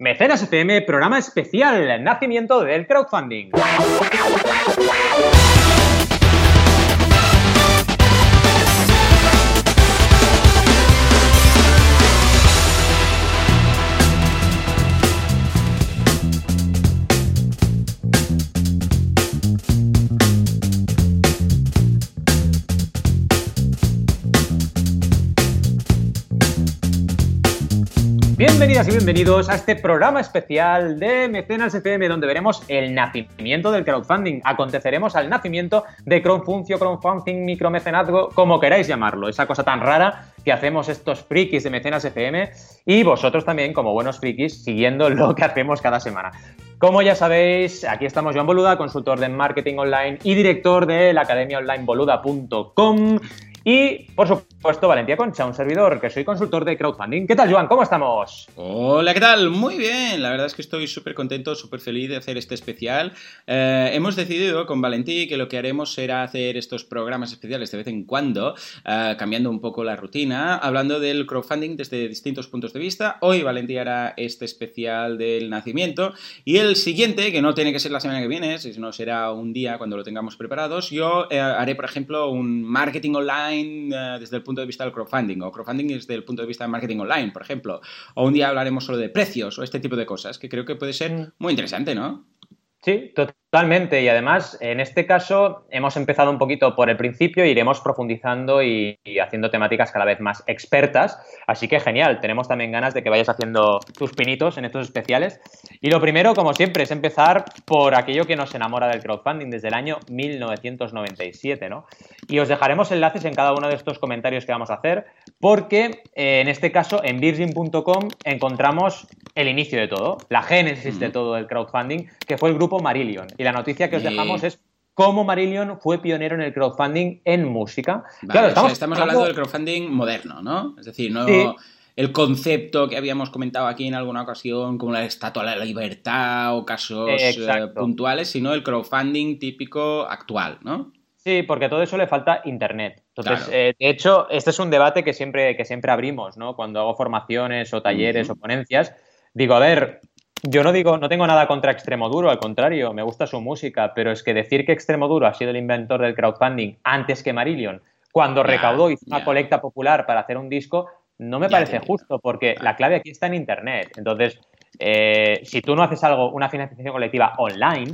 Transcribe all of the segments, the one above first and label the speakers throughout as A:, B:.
A: Mecenas FM, programa especial, nacimiento del crowdfunding. Y bienvenidos a este programa especial de Mecenas FM donde veremos el nacimiento del crowdfunding. Aconteceremos al nacimiento de crowdfuncio, crowdfunding, micromecenazgo, como queráis llamarlo. Esa cosa tan rara que hacemos estos frikis de Mecenas FM y vosotros también como buenos frikis siguiendo lo que hacemos cada semana. Como ya sabéis, aquí estamos Joan Boluda, consultor de marketing online y director de la academia online boluda.com. Y, por supuesto, Valentía Concha, un servidor que soy consultor de crowdfunding. ¿Qué tal, Joan? ¿Cómo estamos?
B: Hola, ¿qué tal? Muy bien. La verdad es que estoy súper contento, súper feliz de hacer este especial. Eh, hemos decidido con Valentí que lo que haremos será hacer estos programas especiales de vez en cuando, eh, cambiando un poco la rutina, hablando del crowdfunding desde distintos puntos de vista. Hoy Valentí hará este especial del nacimiento y el siguiente, que no tiene que ser la semana que viene, sino será un día cuando lo tengamos preparados, yo eh, haré, por ejemplo, un marketing online eh, desde el punto de vista del crowdfunding, o crowdfunding desde el punto de vista del marketing online, por ejemplo. O un día hablaremos solo de precios o este tipo de cosas, que creo que puede ser mm. muy interesante, ¿no?
A: Sí, totalmente. Y además, en este caso, hemos empezado un poquito por el principio, iremos profundizando y, haciendo temáticas cada vez más expertas. Así que genial, tenemos también ganas de que vayas haciendo tus pinitos en estos especiales. Y lo primero, como siempre, es empezar por aquello que nos enamora del crowdfunding desde el año 1997, ¿no? Y os dejaremos enlaces en cada uno de estos comentarios que vamos a hacer, porque eh, en este caso, en virgin.com encontramos el inicio de todo, la génesis de todo el crowdfunding, que fue el grupo Marillion. Y la noticia que os dejamos es cómo Marillion fue pionero en el crowdfunding en música.
B: claro, estamos, hablando... del crowdfunding moderno, ¿no? Es decir, no el concepto que habíamos comentado aquí en alguna ocasión, como la estatua de la libertad o casos eh, puntuales, sino el crowdfunding típico actual, ¿no?
A: Sí, porque a todo eso le falta internet. Entonces, eh, de hecho, este es un debate que siempre, que siempre abrimos, ¿no? Cuando hago formaciones o talleres o ponencias, digo, a ver, yo no digo, no tengo nada contra Extremoduro, al contrario, me gusta su música, pero es que decir que Extremoduro ha sido el inventor del crowdfunding antes que Marillion, cuando recaudó y hizo una colecta popular para hacer un disco, no me parece justo, porque la clave aquí está en Internet. Entonces, eh, si tú no haces algo, una financiación colectiva online,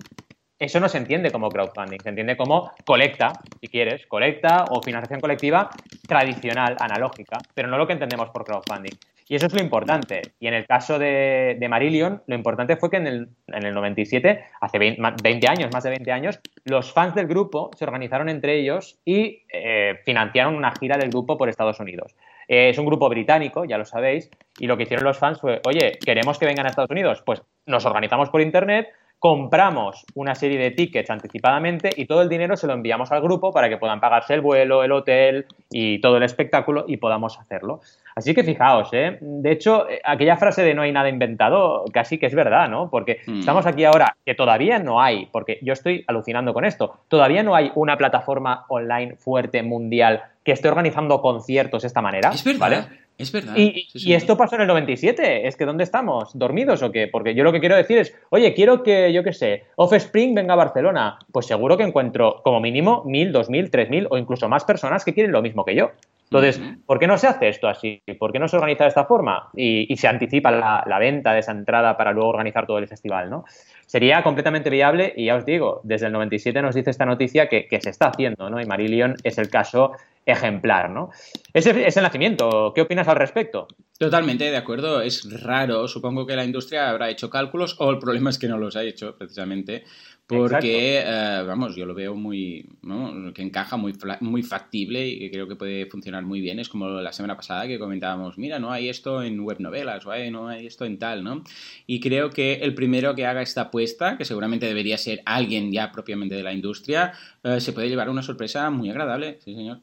A: eso no se entiende como crowdfunding, se entiende como colecta, si quieres, colecta o financiación colectiva tradicional, analógica, pero no lo que entendemos por crowdfunding. Y eso es lo importante. Y en el caso de, Marillion, lo importante fue que en el, en el 97, hace 20, años, más de 20 años, los fans del grupo se organizaron entre ellos y eh, financiaron una gira del grupo por Estados Unidos. Eh, es un grupo británico, ya lo sabéis, y lo que hicieron los fans fue, oye, queremos que vengan a Estados Unidos, pues nos organizamos por Internet, compramos una serie de tickets anticipadamente y todo el dinero se lo enviamos al grupo para que puedan pagarse el vuelo, el hotel y todo el espectáculo y podamos hacerlo. Así que fijaos, ¿eh? de hecho, eh, aquella frase de no hay nada inventado casi que es verdad, ¿no? Porque mm. estamos aquí ahora que todavía no hay, porque yo estoy alucinando con esto, todavía no hay una plataforma online fuerte mundial que esté organizando conciertos de esta manera.
B: Es verdad. ¿vale? Es verdad.
A: Y, esto pasó en el 97. Es que ¿dónde estamos? ¿Dormidos o qué? Porque yo lo que quiero decir es, oye, quiero que, yo qué sé, Offspring venga a Barcelona. Pues seguro que encuentro como mínimo mil, dos mil, tres mil o incluso más personas que quieren lo mismo que yo. Entonces, ¿por qué no se hace esto así? ¿Por qué no se organiza de esta forma? Y, se anticipa la, venta de esa entrada para luego organizar todo el festival, ¿no? Sería completamente viable y ya os digo, desde el 97 nos dice esta noticia que, que se está haciendo, ¿no? Y Marillion es el caso ejemplar, ¿no? Ese es el nacimiento. ¿Qué opinas al respecto?
B: Totalmente de acuerdo. Es raro. Supongo que la industria habrá hecho cálculos o el problema es que no los ha hecho, precisamente. Porque, eh, vamos, yo lo veo muy, que encaja muy, muy factible y que creo que puede funcionar muy bien. Es como la semana pasada que comentábamos, mira, no hay esto en web novelas o no hay esto en tal, ¿no? Y creo que el primero que haga esta apuesta, que seguramente debería ser alguien ya propiamente de la industria, eh, se puede llevar una sorpresa muy agradable, sí señor.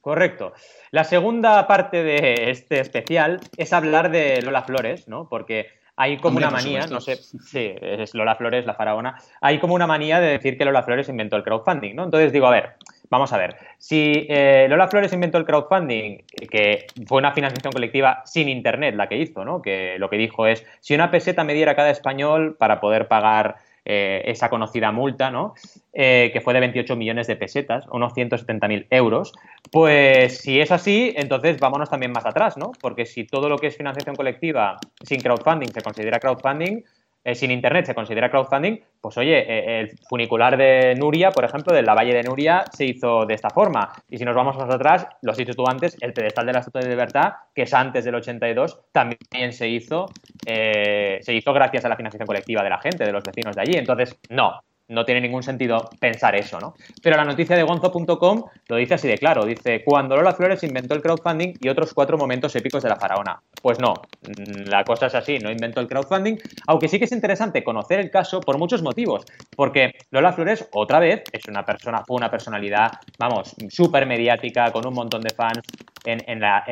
A: Correcto. La segunda parte de este especial es hablar de Lola Flores, ¿no? Porque hay como una manía, no sé, sí, es Lola Flores, la faraona, hay como una manía de decir que Lola Flores inventó el crowdfunding, ¿no? Entonces digo, a ver, Vamos a ver, si eh, Lola Flores inventó el crowdfunding, que fue una financiación colectiva sin Internet la que hizo, ¿no? Que lo que dijo es, si una peseta me diera cada español para poder pagar eh, esa conocida multa, ¿no? Eh, que fue de 28 millones de pesetas, unos 170.000 euros, pues si es así, entonces vámonos también más atrás, ¿no? Porque si todo lo que es financiación colectiva sin crowdfunding se considera crowdfunding, eh, sin Internet se considera crowdfunding, pues oye, eh, el funicular de Nuria, por ejemplo, de la Valle de Nuria, se hizo de esta forma. Y si nos vamos más atrás, lo has dicho tú antes, el pedestal de la Estatua de Libertad, que es antes del 82, también se hizo, eh, se hizo gracias a la financiación colectiva de la gente, de los vecinos de allí. Entonces, no, no tiene ningún sentido pensar eso, ¿no? Pero la noticia de gonzo.com lo dice así de claro, dice, cuando Lola Flores inventó el crowdfunding y otros cuatro momentos épicos de la faraona. Pues no, mm, la cosa es así, no inventó el crowdfunding, aunque sí que es interesante conocer el caso por muchos motivos, porque Lola Flores, otra vez, es una persona, fue una personalidad, vamos, súper mediática, con un montón de fans en, la,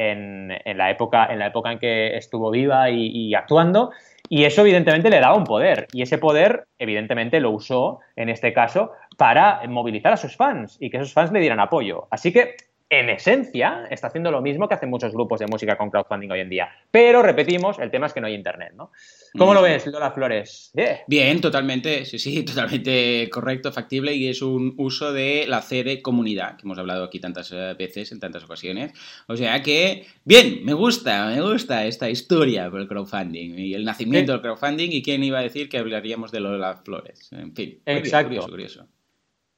A: época, en la época en que estuvo viva y actuando, y eso evidentemente le daba un poder. Y ese poder, evidentemente, lo usó, en este caso, para movilizar a sus fans y que esos fans le dieran apoyo. Así que en esencia, está haciendo lo mismo que hacen muchos grupos de música con crowdfunding hoy en día. Pero repetimos, el tema es que no hay internet, ¿no? ¿Cómo lo mm. ves, Lola Flores?
B: Bien, totalmente, sí, sí, totalmente correcto, factible y es un uso de la CD comunidad, que hemos hablado aquí tantas eh, veces, en tantas ocasiones. O sea que, bien, me gusta, me gusta esta historia por el crowdfunding y el nacimiento del crowdfunding y quién iba a decir que hablaríamos de Lola Flores. En fin,
A: Exacto. curioso.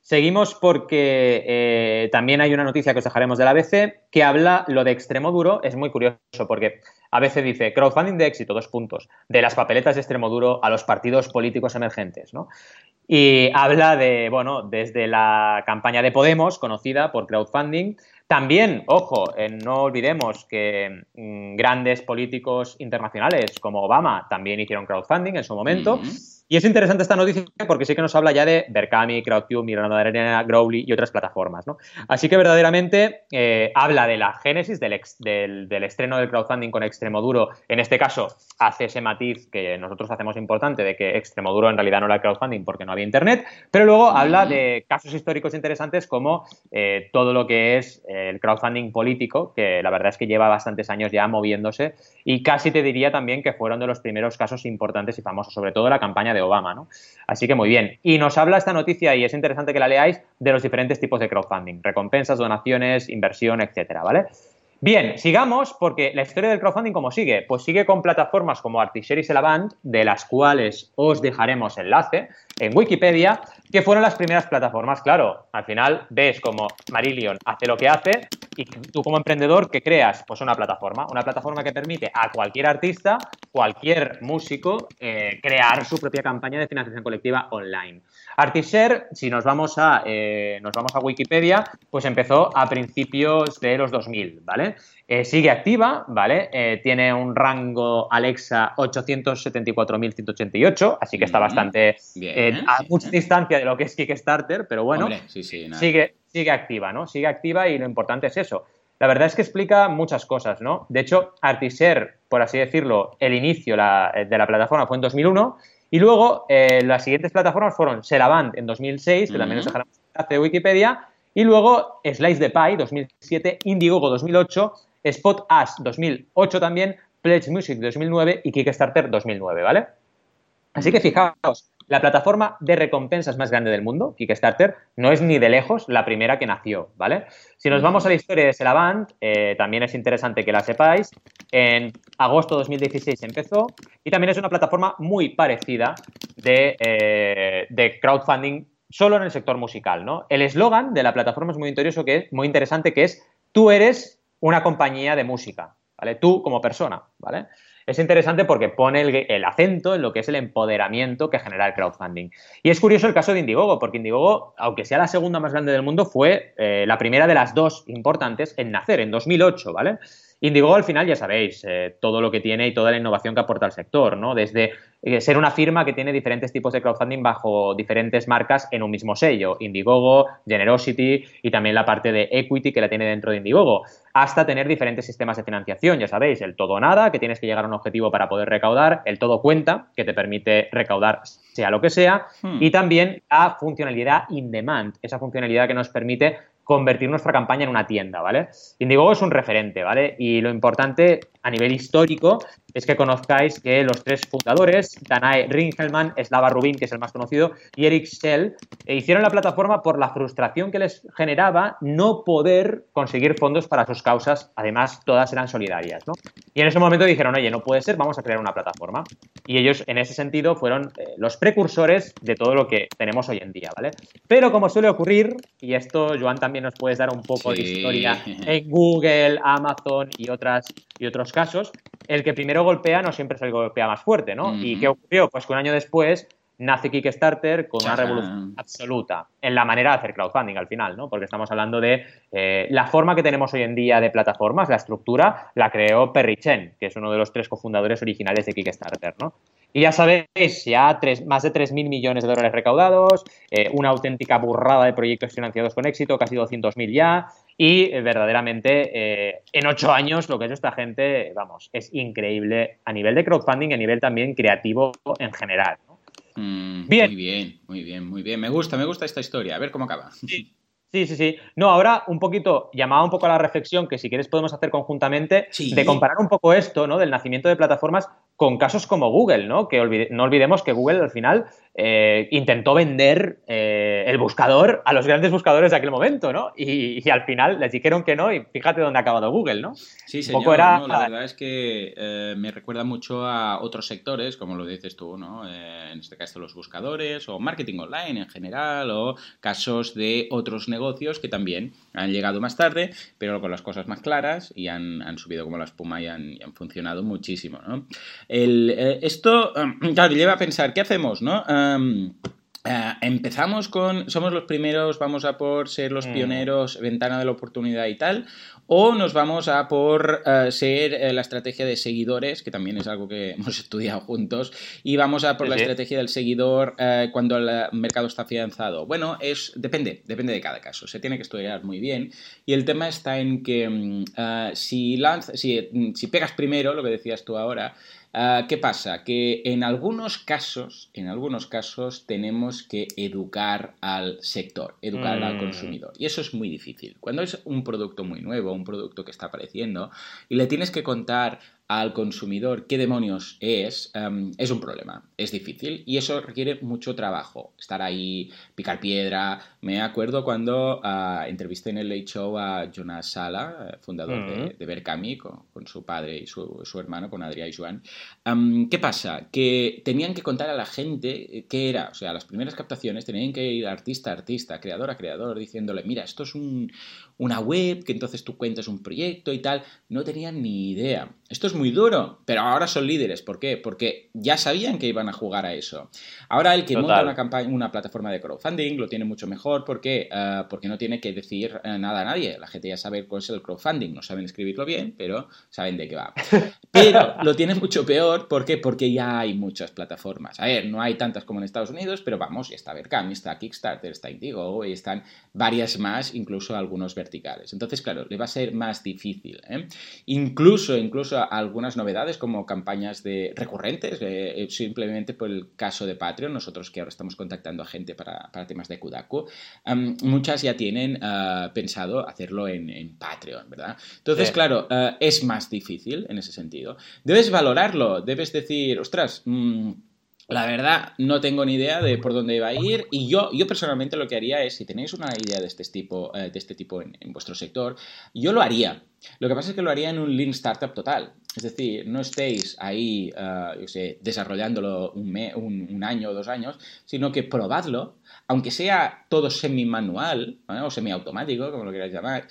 A: Seguimos porque eh, también hay una noticia que os dejaremos de la ABC que habla lo de extremo duro. Es muy curioso porque ABC dice crowdfunding de éxito, dos puntos, de las papeletas de extremo duro a los partidos políticos emergentes. ¿no? Y habla de, bueno, desde la campaña de Podemos, conocida por crowdfunding, también, ojo, eh, no olvidemos que mm, grandes políticos internacionales como Obama también hicieron crowdfunding en su momento. Y es interesante esta noticia porque sí que nos habla ya de Berkami, Crowdcube, Miranda de Arena, Growly y otras plataformas. ¿no? Así que verdaderamente eh, habla de la génesis del, del, estreno del crowdfunding con Extremoduro. En este caso, hace ese matiz que nosotros hacemos importante de que Extremoduro en realidad no era crowdfunding porque no había internet. Pero luego habla de casos históricos interesantes como eh, todo lo que es el crowdfunding político, que la verdad es que lleva bastantes años ya moviéndose. Y casi te diría también que fueron de los primeros casos importantes y famosos, sobre todo la campaña de Obama, ¿no? Así que muy bien. Y nos habla esta noticia, y es interesante que la leáis, de los diferentes tipos de crowdfunding, recompensas, donaciones, inversión, etcétera, ¿vale? Bien, sigamos porque la historia del crowdfunding, ¿cómo sigue? Pues sigue con plataformas como Artishare y Selavant, de las cuales os dejaremos enlace en Wikipedia, que fueron las primeras plataformas. Claro, al final ves como Marillion hace lo que hace y tú como emprendedor, ¿qué creas? Pues una plataforma, una plataforma que permite a cualquier artista, cualquier músico, eh, crear su propia campaña de financiación colectiva online. Artishare, si nos vamos a, eh, nos vamos a Wikipedia, pues empezó a principios de los 2000, ¿vale? Eh, sigue activa, ¿vale? Eh, tiene un rango Alexa 874.188, así que está bastante a mucha distancia de lo que es Kickstarter, pero bueno, sigue, sigue activa, ¿no? Sigue activa y lo importante es eso. La verdad es que explica muchas cosas, ¿no? De hecho, Artishare, por así decirlo, el inicio de la plataforma fue en 2001 y luego eh, las siguientes plataformas fueron Selavant en 2006, que también nos dejaremos de Wikipedia, y luego Slice the Pie 2007, Indiegogo 2008, Spot As 2008 también, Pledge Music 2009 y Kickstarter 2009, ¿vale? Así que fijaos, la plataforma de recompensas más grande del mundo, Kickstarter, no es ni de lejos la primera que nació, ¿vale? Si nos vamos a la historia de Selavant, eh, también es interesante que la sepáis. En agosto de 2016 empezó y también es una plataforma muy parecida de, eh, de crowdfunding solo en el sector musical, ¿no? El eslogan de la plataforma es muy que es muy interesante, que es tú eres una compañía de música, ¿vale? Tú como persona, ¿vale? es interesante porque pone el, acento en lo que es el empoderamiento que genera el crowdfunding. Y es curioso el caso de Indiegogo, porque Indiegogo, aunque sea la segunda más grande del mundo, fue eh, la primera de las dos importantes en nacer, en 2008, ¿vale? Indiegogo al final ya sabéis eh, todo lo que tiene y toda la innovación que aporta al sector, ¿no? Desde eh, ser una firma que tiene diferentes tipos de crowdfunding bajo diferentes marcas en un mismo sello, Indiegogo, Generosity y también la parte de equity que la tiene dentro de Indiegogo, hasta tener diferentes sistemas de financiación, ya sabéis, el todo nada, que tienes que llegar a un objetivo para poder recaudar, el todo cuenta, que te permite recaudar sea lo que sea, hmm. y también la funcionalidad in demand, esa funcionalidad que nos permite convertir nuestra campaña en una tienda, ¿vale? Indiegogo es un referente, ¿vale? Y lo importante a nivel histórico es que conozcáis que los tres fundadores, Danae Ringelmann, Slava Rubin, que es el más conocido, y Eric Schell, eh, hicieron la plataforma por la frustración que les generaba no poder conseguir fondos para sus causas, además todas eran solidarias, ¿no? Y en ese momento dijeron, oye, no puede ser, vamos a crear una plataforma. Y ellos, en ese sentido, fueron eh, los precursores de todo lo que tenemos hoy en día, ¿vale? Pero como suele ocurrir, y esto, Joan, también nos puedes dar un poco de historia en Google, Amazon y, otras, y otros casos, el que primero golpea no siempre es el que golpea más fuerte, ¿no? ¿Y qué ocurrió? Pues que un año después nace Kickstarter con una revolución absoluta en la manera de hacer crowdfunding al final, ¿no? Porque estamos hablando de eh, la forma que tenemos hoy en día de plataformas, la estructura, la creó Perry Chen, que es uno de los tres cofundadores originales de Kickstarter, ¿no? Y ya sabéis, ya tres, más de 3.000 millones de dólares recaudados, eh, una auténtica burrada de proyectos financiados con éxito, casi 200.000 ya, y eh, verdaderamente eh, en ocho años lo que ha hecho esta gente, vamos, es increíble a nivel de crowdfunding y a nivel también creativo en general.
B: Mm, bien. Muy bien, muy bien, muy bien. Me gusta, me gusta esta historia. A ver cómo acaba.
A: Sí. Sí, sí, No, ahora un poquito, llamaba un poco a la reflexión que si quieres podemos hacer conjuntamente, de comparar un poco esto, ¿no? Del nacimiento de plataformas con casos como Google, ¿no? Que no olvidemos que Google al final eh, intentó vender eh, el buscador a los grandes buscadores de aquel momento, ¿no? Y, al final les dijeron que no y fíjate dónde ha acabado Google, ¿no?
B: Sí, señor. era... la verdad es que eh, me recuerda mucho a otros sectores, como lo dices tú, ¿no? en este caso los buscadores o marketing online en general o casos de otros negocios que también han llegado más tarde, pero con las cosas más claras y han, subido como la espuma y han, funcionado muchísimo, ¿no? El, esto, claro, lleva a pensar, ¿qué hacemos, no? Eh, empezamos con, somos los primeros, vamos a por ser los mm. pioneros, ventana de la oportunidad y tal, o nos vamos a por eh, ser eh, la estrategia de seguidores, que también es algo que hemos estudiado juntos, y vamos a por la estrategia del seguidor cuando el mercado está afianzado. Bueno, es depende, depende de cada caso, se tiene que estudiar muy bien, y el tema está en que mm, si, si, si pegas primero, lo que decías tú ahora, Ah, ¿Qué pasa? Que en algunos casos, en algunos casos tenemos que educar al sector, educar al mm. consumidor. Y eso es muy difícil. Cuando es un producto muy nuevo, un producto que está apareciendo, y le tienes que contar al consumidor qué demonios es, em, es un problema, es difícil y eso requiere mucho trabajo. Estar ahí, picar piedra. Me acuerdo cuando uh, entrevisté en el Late Show a Jonas Sala, eh, fundador de, de Berkami, con, su padre y su, hermano, con Adrián y Joan. Em, ¿Qué pasa? Que tenían que contar a la gente qué era. O sea, las primeras captaciones tenían que ir artista a artista, creador a creador, diciéndole, mira, esto es un, una web, que entonces tú cuentas un proyecto y tal. No tenían ni idea. Esto es muy duro, pero ahora son líderes. ¿Por qué? Porque ya sabían que iban a jugar a eso. Ahora el que monta una, campaña, una plataforma de crowdfunding lo tiene mucho mejor porque, eh, porque no tiene que decir eh, nada a nadie. La gente ya sabe cuál es el crowdfunding. No saben escribirlo bien, pero saben de qué va. Pero lo tiene mucho peor. ¿Por qué? Porque ya hay muchas plataformas. A ver, no hay tantas como en Estados Unidos, pero vamos, ya está Verkami, está Kickstarter, está Indigo y están varias más, incluso algunos verticales. Entonces, claro, le va a ser más difícil. ¿eh? Incluso, incluso algunas novedades como campañas de recurrentes, eh, simplemente por el caso de Patreon, nosotros que ahora estamos contactando a gente para, temas de Kudaku, muchas ya tienen ah, pensado hacerlo en, Patreon, ¿verdad? Entonces, claro, ah, es más difícil en ese sentido. Debes valorarlo, debes decir, ostras, mm, la verdad, no tengo ni idea de por dónde va a ir y yo, yo personalmente lo que haría es, si tenéis una idea de este tipo, eh, de este tipo en, vuestro sector, yo lo haría. Lo que pasa es que lo haría en un Lean Startup total. Es decir, no estéis ahí, uh, yo sé, desarrollándolo un, año o dos años, sino que probadlo, aunque sea todo semi-manual o semi-automático, como lo queráis llamar,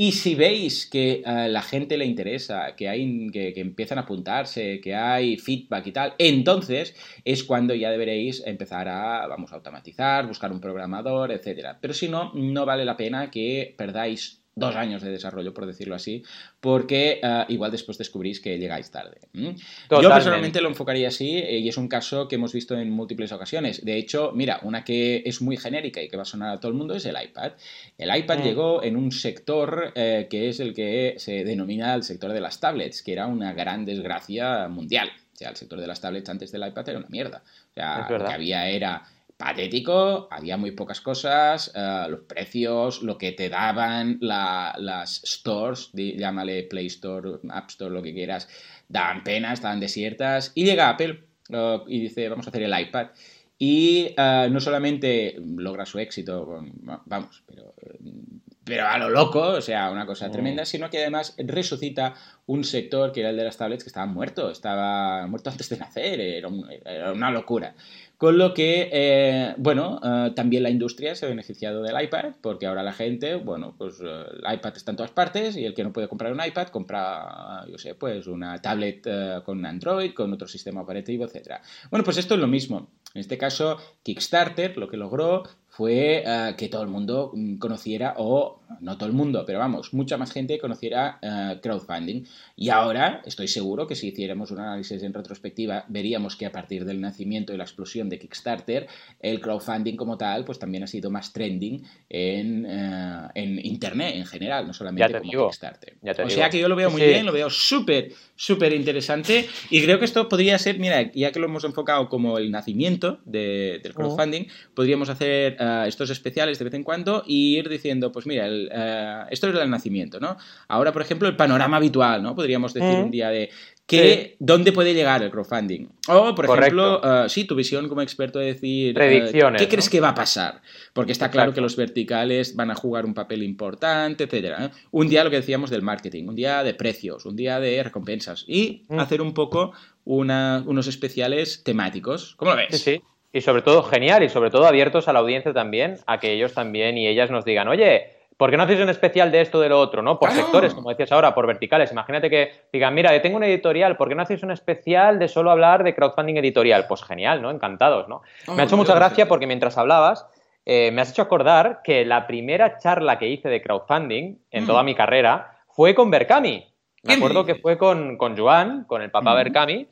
B: y si veis que a la gente le interesa, que, hay, que, empiezan a apuntarse, que hay feedback y tal, entonces es cuando ya deberéis empezar a, vamos, a automatizar, buscar un programador, etc. Pero si no, no vale la pena que perdáis dos años de desarrollo, por decirlo así, porque eh, igual después descubrís que llegáis tarde. Yo personalmente lo enfocaría así eh, y es un caso que hemos visto en múltiples ocasiones. De hecho, mira, una que es muy genérica y que va a sonar a todo el mundo es el iPad. El iPad mm. llegó en un sector eh, que es el que se denomina el sector de las tablets, que era una gran desgracia mundial. O sea, el sector de las tablets antes del iPad era una mierda. O sea, lo que había era patético, había muy pocas cosas, eh, los precios, lo que te daban las stores, llámale Play Store, App Store, lo que quieras, daban pena, estaban desiertas. Y llega Apple y dice, vamos a hacer el iPad. Y eh, no solamente logra su éxito, vamos, pero, pero a lo loco, o sea, una cosa mm. tremenda, sino que además resucita un sector que era el de las tablets que estaba muerto, estaba muerto antes de nacer, era una locura. Con lo que, eh, bueno, eh, también la industria se ha beneficiado del iPad, porque ahora la gente, bueno, pues eh, el iPad está en todas partes y el que no puede comprar un iPad compra, yo sé, pues una tablet con Android, con otro sistema operativo, etc. Bueno, pues esto es lo mismo. En este caso, Kickstarter lo que logró fue eh, que todo el mundo mm, conociera, o no todo el mundo, pero vamos, mucha más gente conociera eh, crowdfunding. Y ahora estoy seguro que si hiciéramos un análisis en retrospectiva, veríamos que a partir del nacimiento y la explosión de Kickstarter, el crowdfunding como tal, pues también ha sido más trending en, eh, Internet en general, no solamente como Kickstarter. o sea que yo lo veo muy bien, lo veo súper, súper interesante y creo que esto podría ser, mira, ya que lo hemos enfocado como el nacimiento del crowdfunding, podríamos hacer estos especiales de vez en cuando y ir diciendo, pues mira, eh, esto es el nacimiento, ¿no? Ahora, por ejemplo, el panorama habitual, ¿no? Podríamos decir un día de que, dónde puede llegar el crowdfunding. O, por ejemplo, uh, sí, tu visión como experto de decir,
A: eh,
B: ¿qué crees que va a pasar? Porque está claro que los verticales van a jugar un papel importante, etcétera. Un día lo que decíamos del marketing, un día de precios, un día de recompensas y mm. hacer un poco unos especiales temáticos. ¿Cómo lo ves?
A: Sí, sí. Y sobre todo, genial, y sobre todo abiertos a la audiencia también, a que ellos también y ellas nos digan, oye, ¿por qué no hacéis un especial de esto, de lo otro, ¿no? Por sectores, como decías ahora, por verticales. Imagínate que digan, mira, yo tengo un editorial, ¿por qué no hacéis un especial de solo hablar de crowdfunding editorial? Pues genial, ¿no? Encantados, ¿no? me ha hecho mucha gracia porque mientras hablabas, eh, me has hecho acordar que la primera charla que hice de crowdfunding en toda mm. mi carrera fue con Berkami. Me acuerdo que fue con, con Joan, con el papá Berkami,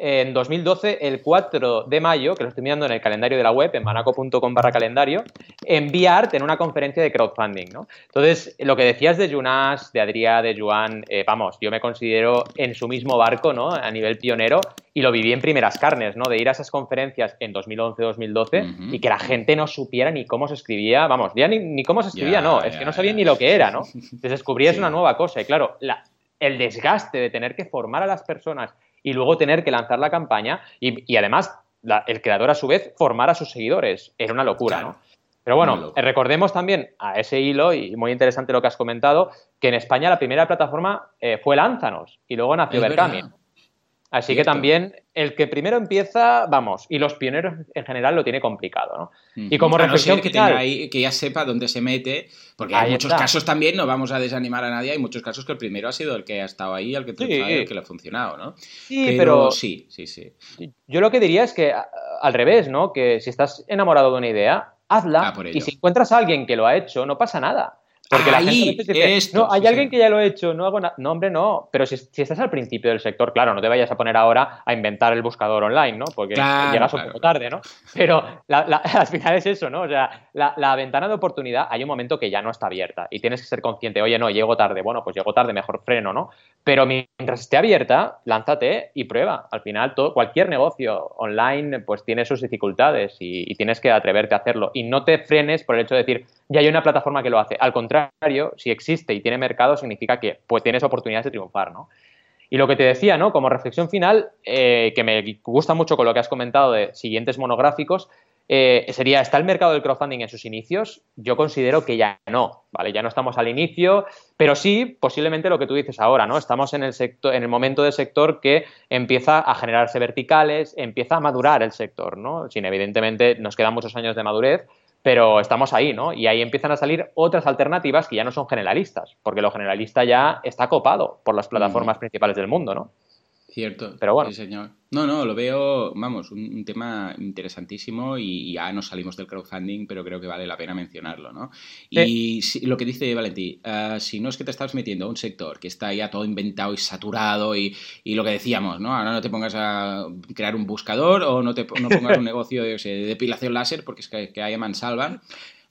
A: en 2012, el 4 de mayo, que lo estoy mirando en el calendario de la web, en manaco.com barra calendario, en VR en una conferencia de crowdfunding, ¿no? Entonces, lo que decías de Junas, de Adrià, de Joan, eh, vamos, yo me considero en su mismo barco, ¿no? A nivel pionero y lo viví en primeras carnes, ¿no? De ir a esas conferencias en 2011-2012 y que la gente no supiera ni cómo se escribía, vamos, ya ni, cómo se escribía, no, es que no sabían ni lo que era, ¿no? Te descubrías una nueva cosa y claro, la, el desgaste de tener que formar a las personas y luego tener que lanzar la campaña y, además el creador a su vez formar a sus seguidores. Era una locura, ¿no? Pero bueno, recordemos también a ese hilo, y muy interesante lo que has comentado, que en España la primera plataforma eh, fue Lánzanos y luego nació Berkami. Así que también el que primero empieza, vamos, y los pioneros en general lo tiene complicado, ¿no?
B: Y como reflexión que, ahí, que ya sepa dónde se mete, porque hay muchos casos también, no vamos a desanimar a nadie, hay muchos casos que el primero ha sido el que ha estado ahí, el que, el que le ha funcionado, ¿no?
A: Sí, pero, sí, sí, sí. Yo lo que diría es que al revés, ¿no? Que si estás enamorado de una idea, hazla, ah, y si encuentras a alguien que lo ha hecho, no pasa nada. Porque la gente no, hay alguien que ya lo ha hecho, no hago nada. No, hombre, no. Pero si, estás al principio del sector, claro, no te vayas a poner ahora a inventar el buscador online, ¿no? Porque llegas un poco tarde, ¿no? Pero al final es eso, ¿no? O sea, la, ventana de oportunidad hay un momento que ya no está abierta y tienes que ser consciente, oye, no, llego tarde. Bueno, pues llego tarde, mejor freno, ¿no? Pero mientras esté abierta, lánzate y prueba. Al final, todo, cualquier negocio online, pues tiene sus dificultades y, y tienes que atreverte a hacerlo. Y no te frenes por el hecho de decir, ya hay una plataforma que lo hace. Al contrario, si existe y tiene mercado, significa que pues, tienes oportunidades de triunfar, ¿no? Y lo que te decía, ¿no? Como reflexión final, eh, que me gusta mucho con lo que has comentado de siguientes monográficos, eh, sería, ¿está el mercado del crowdfunding en sus inicios? Yo considero que ya no, ¿vale? Ya no estamos al inicio, pero sí, posiblemente lo que tú dices ahora, ¿no? Estamos en el, sector, en el momento del sector que empieza a generarse verticales, empieza a madurar el sector, ¿no? Sin evidentemente nos quedan muchos años de madurez, pero estamos ahí, ¿no? Y ahí empiezan a salir otras alternativas que ya no son generalistas, porque lo generalista ya está copado por las plataformas principales del mundo, ¿no?
B: Cierto. Pero bueno. Sí, señor. No, no, lo veo, vamos, un, tema interesantísimo y, ya nos salimos del crowdfunding, pero creo que vale la pena mencionarlo, ¿no? Y lo que dice Valentí, uh, si no es que te estás metiendo a un sector que está ya todo inventado y saturado y, lo que decíamos, ¿no? Ahora no te pongas a crear un buscador o no te no pongas un negocio de, depilación láser porque es que, que hay mansalvan.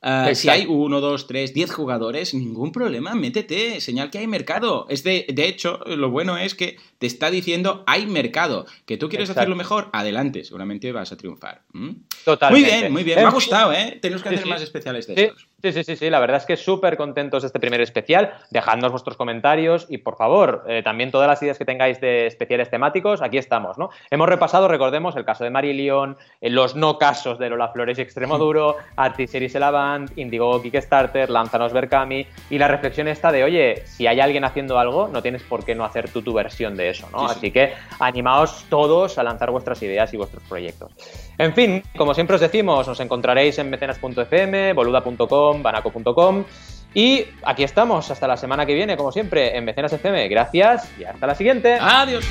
B: Uh, si hay uno, dos, tres, diez jugadores, ningún problema, métete, señal que hay mercado. Es de, de hecho, lo bueno es que te está diciendo hay mercado. Que tú quieres hacerlo mejor, adelante, seguramente vas a triunfar. ¿Mm?
A: Totalmente.
B: Muy bien, muy bien. Me ha gustado, ¿eh? Tenemos que hacer más especiales de estos.
A: Sí, sí, sí, sí, la verdad es que súper contentos de este primer especial. Dejadnos vuestros comentarios y por favor, eh, también todas las ideas que tengáis de especiales temáticos, aquí estamos, ¿no? Hemos repasado, recordemos, el caso de Marilion, eh, los no casos de Lola Flores y Extremo Duro, Artiseries Elavant, Indigo Kickstarter, Lánzanos Berkami y la reflexión esta de, oye, si hay alguien haciendo algo, no tienes por qué no hacer tú tu versión de eso, ¿no? Así que animaos todos a lanzar vuestras ideas y vuestros proyectos. En fin, como siempre os decimos, os encontraréis en mecenas.fm, boluda.com, banaco.com. Y aquí estamos, hasta la semana que viene, como siempre, en Mecenas FM. Gracias y hasta la siguiente.
B: Adiós.